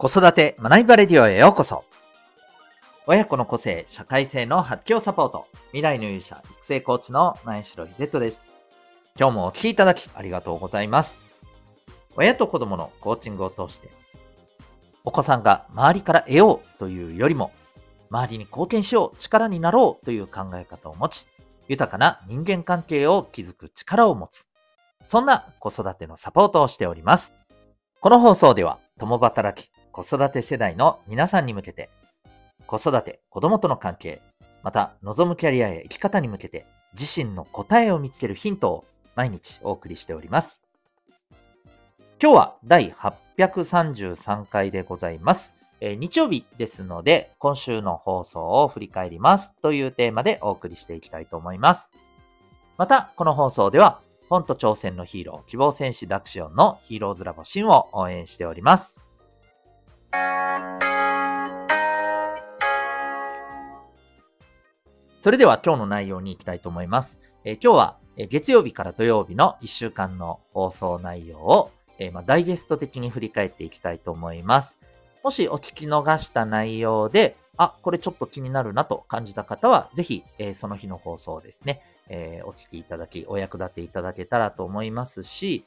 子育て学びバレディオへようこそ。親子の個性、社会性の発揮をサポート。未来の勇者、育成コーチの前城秀人です。今日もお聴きいただきありがとうございます。親と子供のコーチングを通して、お子さんが周りから得ようというよりも、周りに貢献しよう、力になろうという考え方を持ち、豊かな人間関係を築く力を持つ。そんな子育てのサポートをしております。この放送では、共働き、子育て世代の皆さんに向けて、子育て、子供との関係、また望むキャリアや生き方に向けて自身の答えを見つけるヒントを毎日お送りしております。今日は第833回でございます。えー、日曜日ですので、今週の放送を振り返りますというテーマでお送りしていきたいと思います。また、この放送では、本と挑戦のヒーロー、希望戦士ダクシオンのヒーローズラボシンを応援しております。それでは今日の内容に行きたいと思います。えー、今日は月曜日から土曜日の1週間の放送内容を、えー、まあ、ダイジェスト的に振り返っていきたいと思います。もしお聞き逃した内容で、あ、これちょっと気になるなと感じた方は、ぜひ、えー、その日の放送ですね、えー、お聞きいただき、お役立ていただけたらと思いますし、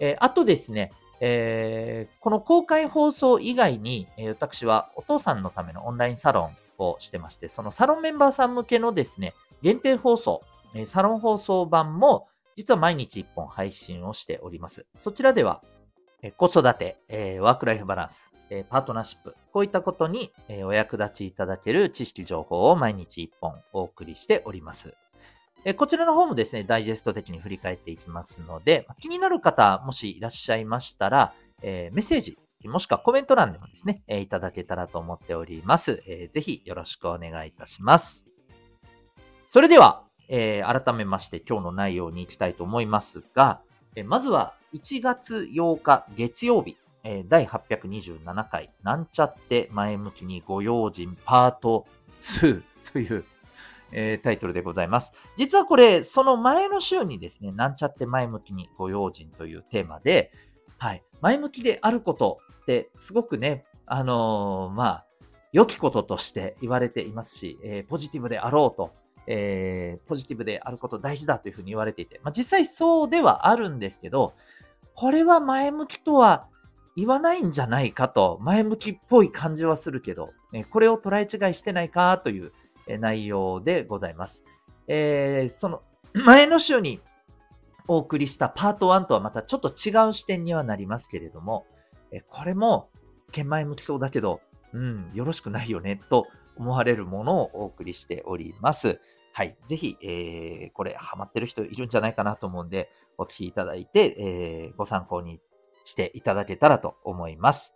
えー、あとですね、えー、この公開放送以外に、私はお父さんのためのオンラインサロンをしてまして、そのサロンメンバーさん向けのですね、限定放送、サロン放送版も実は毎日1本配信をしております。そちらでは、子育て、ワークライフバランス、パートナーシップ、こういったことに、お役立ちいただける知識情報を毎日1本お送りしております。えこちらの方もですね、ダイジェスト的に振り返っていきますので、気になる方、もしいらっしゃいましたら、えー、メッセージ、もしくはコメント欄でもですね、え、いただけたらと思っております。えー、ぜひよろしくお願いいたします。それでは、えー、改めまして今日の内容に行きたいと思いますが、えまずは1月8日月曜日、え第827回、なんちゃって前向きにご用心パート2というえー、タイトルでございます。実はこれ、その前の週にですね、なんちゃって前向きにご用心というテーマで、はい、前向きであることってすごくね、あのー、まあ、良きこととして言われていますし、えー、ポジティブであろうと、えー、ポジティブであること大事だというふうに言われていて、まあ、実際そうではあるんですけど、これは前向きとは言わないんじゃないかと、前向きっぽい感じはするけど、えこれを捉え違いしてないかという内容でございます。えー、その 前の週にお送りしたパート1とはまたちょっと違う視点にはなりますけれども、えこれも、剣前向きそうだけど、うん、よろしくないよね、と思われるものをお送りしております。はい。ぜひ、えー、これ、ハマってる人いるんじゃないかなと思うんで、お聞きいただいて、えー、ご参考にしていただけたらと思います。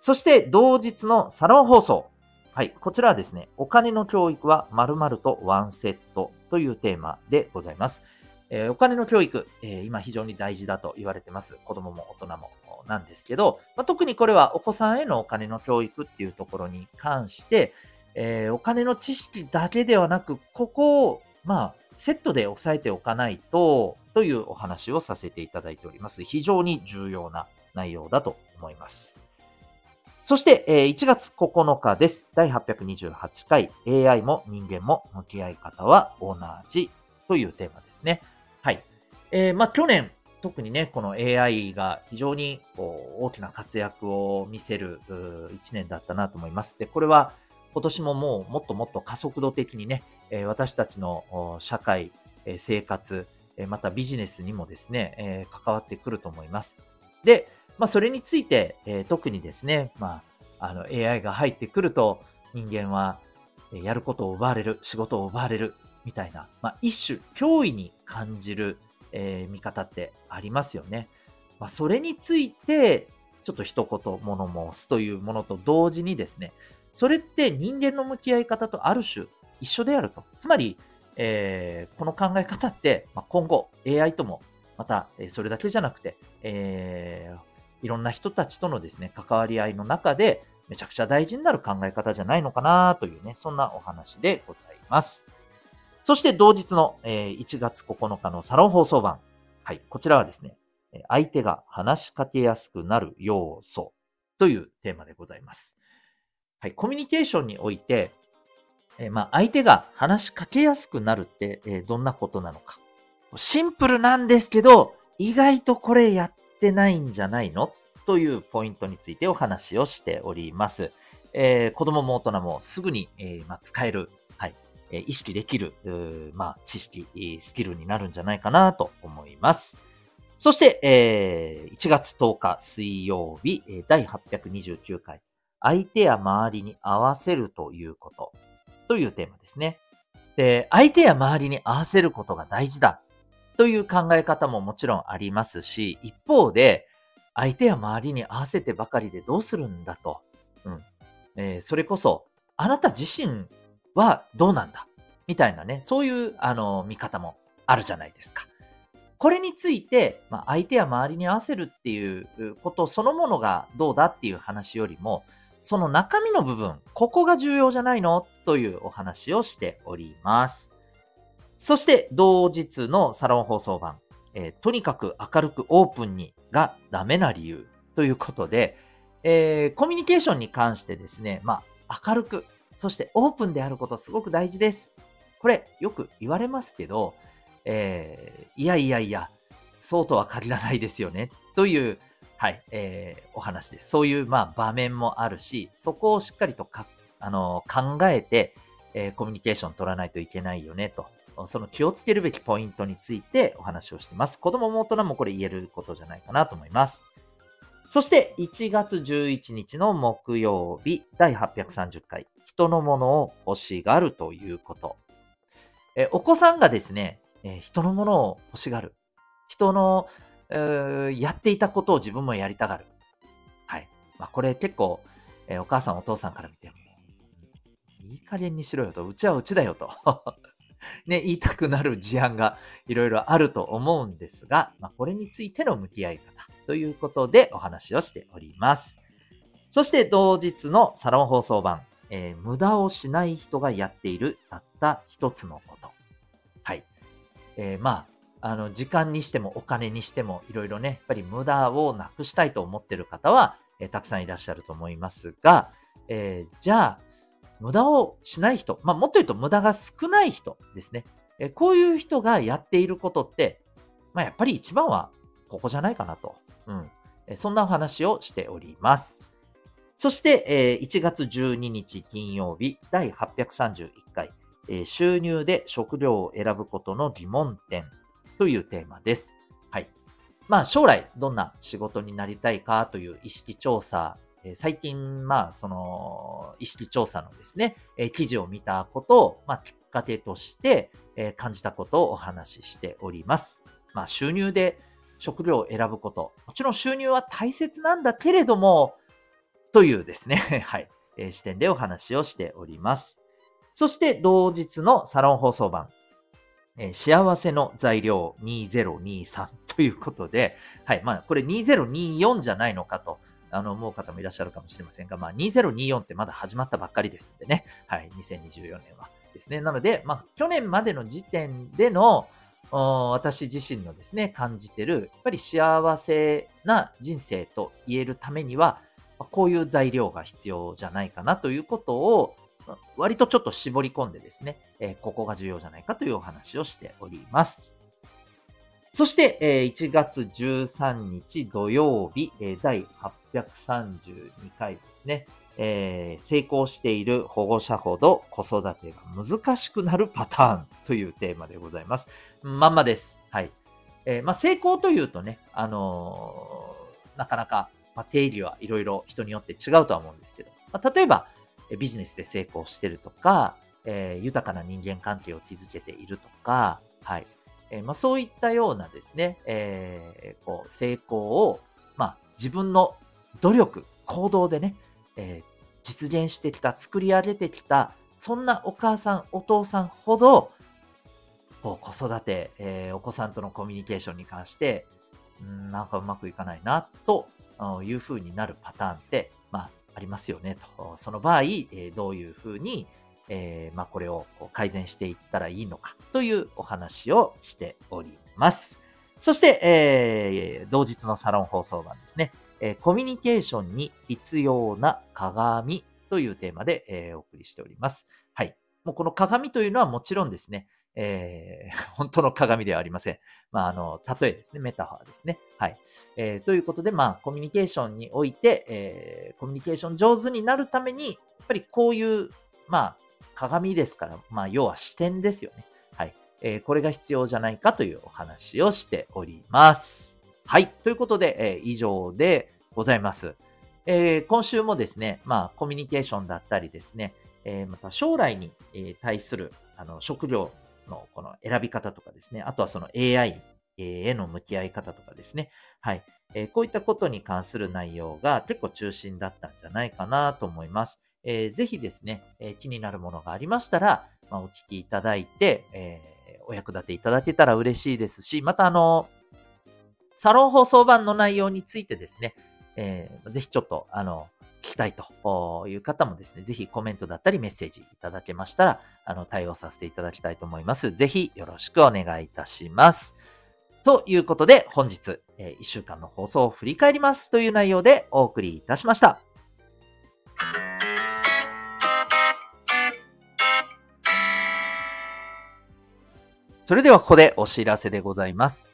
そして、同日のサロン放送。はい。こちらはですね、お金の教育は〇〇とワンセットというテーマでございます。えー、お金の教育、えー、今非常に大事だと言われてます。子供も大人もなんですけど、まあ、特にこれはお子さんへのお金の教育っていうところに関して、えー、お金の知識だけではなく、ここを、まあ、セットで押さえておかないと、というお話をさせていただいております。非常に重要な内容だと思います。そして、えー、1月9日です。第828回 AI も人間も向き合い方は同じというテーマですね。はい。えー、まあ、去年、特にね、この AI が非常にこう大きな活躍を見せる1年だったなと思います。で、これは今年ももうもっともっと加速度的にね、え私たちの社会、生活、またビジネスにもですね、関わってくると思います。で、まあ、それについて、えー、特にですね、まあ、あの AI が入ってくると人間はやることを奪われる、仕事を奪われる、みたいな、まあ、一種脅威に感じる、えー、見方ってありますよね。まあ、それについて、ちょっと一言物申すというものと同時にですね、それって人間の向き合い方とある種一緒であると。つまり、えー、この考え方って、まあ、今後 AI ともまた、それだけじゃなくて、えー、いろんな人たちとのですね、関わり合いの中で、めちゃくちゃ大事になる考え方じゃないのかなというね、そんなお話でございます。そして同日の、え1月9日のサロン放送版。はい、こちらはですね、相手が話しかけやすくなる要素というテーマでございます。はい、コミュニケーションにおいて、え、まあ、相手が話しかけやすくなるって、え、どんなことなのか。シンプルなんですけど、意外とこれやっってないんじゃないの？というポイントについてお話をしております。えー、子供も大人もすぐに、えー、まあ、使える、はい、えー、意識できる、まあ、知識、スキルになるんじゃないかなと思います。そして、え、1月10日水曜日、第829回、相手や周りに合わせるということというテーマですね。で、相手や周りに合わせることが大事だという考え方ももちろんありますし、一方で、相手や周りに合わせてばかりでどうするんだと。うん。えー、それこそ、あなた自身はどうなんだ？みたいなね、そういう、あの、見方もあるじゃないですか。これについて、まあ、相手や周りに合わせるっていうことそのものがどうだっていう話よりも、その中身の部分、ここが重要じゃないの？というお話をしております。そして、同日のサロン放送版、えー、とにかく明るくオープンにがダメな理由ということで、えー、コミュニケーションに関してですね、まあ、明るく、そしてオープンであることすごく大事です。これ、よく言われますけど、えー、いやいやいや、そうとは限らないですよね、という、はい、えー、お話です。そういう、まあ、場面もあるし、そこをしっかりとか、あの、考えて、えー、コミュニケーション取らないといけないよね、と。その気をつけるべきポイントについてお話をしています。子供も大人もこれ言えることじゃないかなと思います。そして1月11日の木曜日第830回人のものを欲しがるということ。えお子さんがですね、え人のものを欲しがる。人の、やっていたことを自分もやりたがる。はい。まあ、これ結構、えお母さんお父さんから見ても、いい加減にしろよと、うちはうちだよとね、言いたくなる事案がいろいろあると思うんですが、まあ、これについての向き合い方ということでお話をしております。そして同日のサロン放送版、えー、無駄をしない人がやっているたった一つのこと。はい。えー、まあ、あの、時間にしてもお金にしてもいろいろね、やっぱり無駄をなくしたいと思ってる方は、えー、たくさんいらっしゃると思いますが、えじゃあ、無駄をしない人、まあ、もっと言うと無駄が少ない人ですね。えこういう人がやっていることって、まあ、やっぱり一番はここじゃないかなと。うん。えそんなお話をしております。そして、え1月12日金曜日第831回、え収入で食料を選ぶことの疑問点というテーマです。はい。まあ将来どんな仕事になりたいかという意識調査最近、まあ、その、意識調査のですね、え記事を見たことを、まあ、きっかけとして、え感じたことをお話ししております。まあ、収入で食料を選ぶこと。もちろん収入は大切なんだけれども、というですね、はい、え視点でお話をしております。そして、同日のサロン放送版、え幸せの材料2023ということで、はい、まあ、これ2024じゃないのかと。あの、思う方もいらっしゃるかもしれませんが、まあ、2024ってまだ始まったばっかりですんでね。はい、2024年はですね。なので、まあ、去年までの時点での、私自身のですね、感じてる、やっぱり幸せな人生と言えるためには、こういう材料が必要じゃないかなということを、割とちょっと絞り込んでですね、えここが重要じゃないかというお話をしております。そして、え1月13日土曜日、え第832回ですね、えー、成功している保護者ほど子育てが難しくなるパターンというテーマでございます。まんまです。はい。えー、まあ、成功というとね、あのー、なかなか、まあ、定義はいろいろ人によって違うとは思うんですけど、まあ、例えば、ビジネスで成功してるとか、え豊かな人間関係を築けているとか、はい。えー、まあ、そういったようなですね、えー、こう成功を、まあ、自分の努力、行動でね、えー、実現してきた、作り上げてきた、そんなお母さん、お父さんほど、こう子育て、えお子さんとのコミュニケーションに関して、んなんかうまくいかないな、というふうになるパターンって、まあ、ありますよね、と。その場合、えどういうふうに、えー、まあ、これを改善していったらいいのかというお話をしております。そして、えー、同日のサロン放送版ですね。えーコミュニケーションに必要な鏡というテーマで、えーお送りしております。はい。もうこの鏡というのはもちろんですね、えー 本当の鏡ではありません。まあ、あの、例えですね、メタファーですね。はい。えーということで、まあ、コミュニケーションにおいて、えーコミュニケーション上手になるために、やっぱりこういう、まあ、鏡ですから、まあ、要は視点ですよね。はい。えーこれが必要じゃないかというお話をしております。はい。ということで、えー以上でございます。えー今週もですね、まあ、コミュニケーションだったりですね、えまた将来にえ対するあの職業のこの選び方とかですね、あとはその AI への向き合い方とかですね、はい。えこういったことに関する内容が結構中心だったんじゃないかなと思います。えーぜひですね、えー気になるものがありましたら、まあ、お聞きいただいて、えーお役立ていただけたら嬉しいですし、またあの、サロン放送版の内容についてですね、えーぜひちょっと、あの、聞きたいという方もですね、ぜひコメントだったりメッセージいただけましたら、あの、対応させていただきたいと思います。ぜひよろしくお願いいたします。ということで、本日、え1週間の放送を振り返りますという内容でお送りいたしました。それではここでお知らせでございます。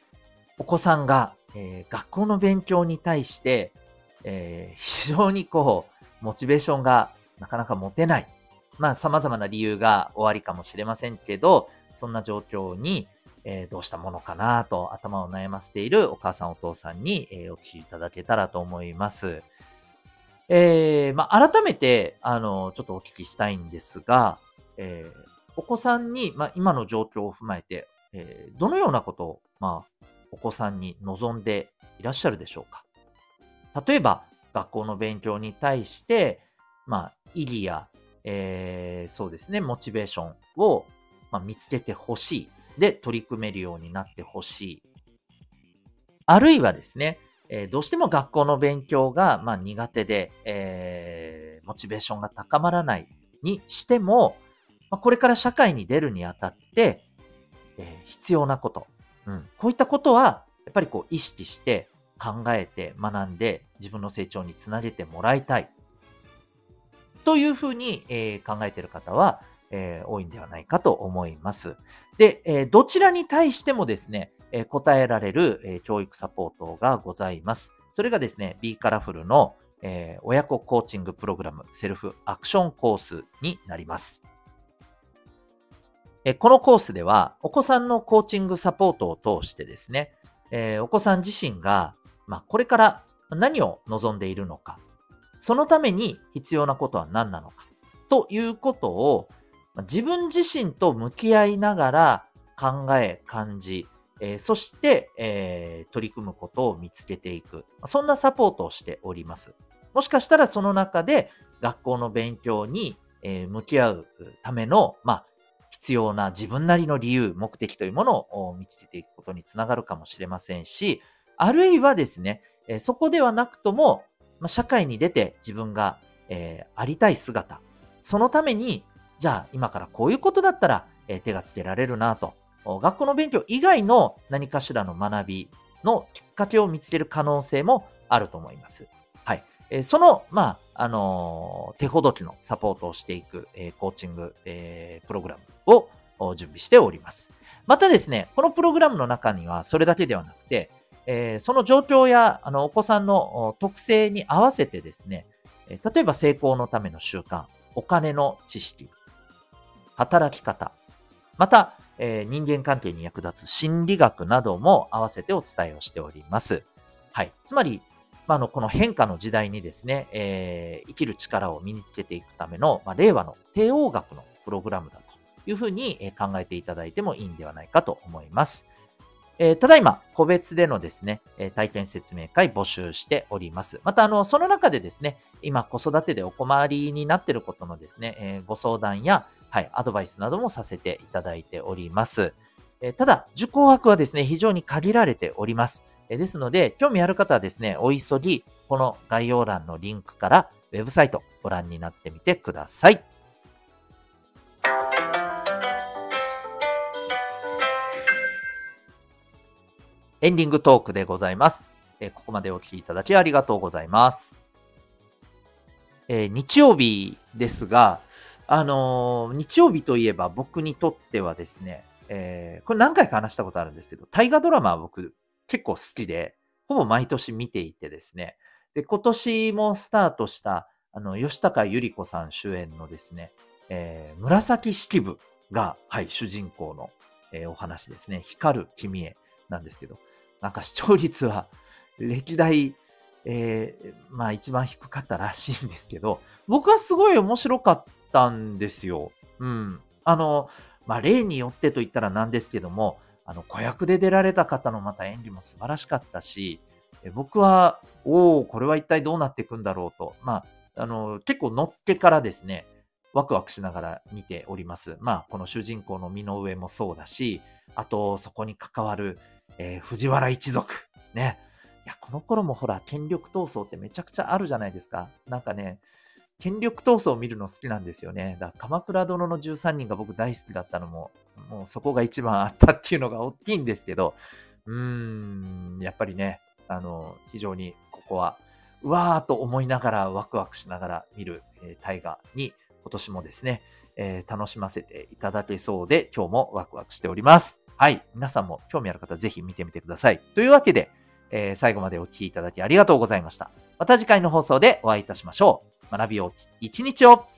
お子さんが、えー学校の勉強に対して、えー非常にこう、モチベーションがなかなか持てない。まあ、様々な理由がおありかもしれませんけど、そんな状況に、えーどうしたものかなと頭を悩ませているお母さんお父さんに、えーお聞きいただけたらと思います。えーまあ、改めて、あの、ちょっとお聞きしたいんですが、えーお子さんに、まあ、今の状況を踏まえて、えーどのようなことを、まあ、お子さんに望んでいらっしゃるでしょうか？例えば、学校の勉強に対して、まあ、意義や、えーそうですね、モチベーションを、まあ、見つけてほしい。で、取り組めるようになってほしい。あるいはですね、えーどうしても学校の勉強が、まあ、苦手で、えーモチベーションが高まらないにしても、まあ、これから社会に出るにあたって、えー必要なこと、うん、こういったことは、やっぱりこう意識して考えて学んで自分の成長につなげてもらいたい。というふうに、えー考えている方は、えー多いんではないかと思います。で、えーどちらに対してもですね、え答えられる、え教育サポートがございます。それがですね、B カラフルの、え親子コーチングプログラムセルフアクションコースになります。このコースでは、お子さんのコーチングサポートを通してですね、お子さん自身が、まあ、これから何を望んでいるのか、そのために必要なことは何なのか、ということを、自分自身と向き合いながら考え、感じ、えそして、え取り組むことを見つけていく。そんなサポートをしております。もしかしたらその中で学校の勉強に、え向き合うための、まあ、必要な自分なりの理由、目的というものを見つけていくことにつながるかもしれませんし、あるいはですね、えそこではなくとも、ま、社会に出て自分が、えーありたい姿、そのために、じゃあ今からこういうことだったら、えー手がつけられるなと、学校の勉強以外の何かしらの学びのきっかけを見つける可能性もあると思います。はい。えその、まあ、あの手ほどきのサポートをしていく、えコーチング、えプログラムを準備しております。またですね、このプログラムの中にはそれだけではなくて、えその状況やあのお子さんの特性に合わせてですね、例えば成功のための習慣、お金の知識、働き方、また、え人間関係に役立つ心理学なども合わせてお伝えをしております。はい。つまり、まあ、の、この変化の時代にですね、えー生きる力を身につけていくための、まあ、令和の帝王学のプログラムだというふうに考えていただいてもいいんではないかと思います。えーただいま、個別でのですね、え体験説明会募集しております。また、あの、その中でですね、今子育てでお困りになっていることのですね、えーご相談や、はい、アドバイスなどもさせていただいております。えーただ、受講枠はですね、非常に限られております。えですので、興味ある方はですね、お急ぎ、この概要欄のリンクからウェブサイトご覧になってみてください。エンディングトークでございます。え、ここまでお聞きいただきありがとうございます。えー、日曜日ですが、あのー、日曜日といえば僕にとってはですね、えー、これ何回か話したことあるんですけど、大河ドラマは僕結構好きで、ほぼ毎年見ていてですね、で、今年もスタートした、あの、吉高由里子さん主演のですね、えー、紫式部が、はい、主人公の、えー、お話ですね。光る君へなんですけど、なんか視聴率は歴代、えー、まあ一番低かったらしいんですけど、僕はすごい面白かったんですよ。うん。あの、まあ例によってと言ったらなんですけども、あの、子役で出られた方のまた演技も素晴らしかったし、僕は、おおこれは一体どうなっていくんだろうと、まあ、あの、結構乗ってからですね、ワクワクしながら見ております。まあ、この主人公の身の上もそうだし、あと、そこに関わる、えー、藤原一族。ね。いや、この頃もほら、権力闘争ってめちゃくちゃあるじゃないですか。なんかね、権力闘争を見るの好きなんですよね。だから鎌倉殿の13人が僕大好きだったのも、もうそこが一番あったっていうのが大きいんですけど、うーん、やっぱりね、あの、非常にここは、うわーと思いながらワクワクしながら見る、えー、大河に今年もですね、えー、楽しませていただけそうで、今日もワクワクしております。はい。皆さんも興味ある方、ぜひ見てみてください。というわけで、えー、最後までお聴きいただきありがとうございました。また次回の放送でお会いいたしましょう。学びを一日を。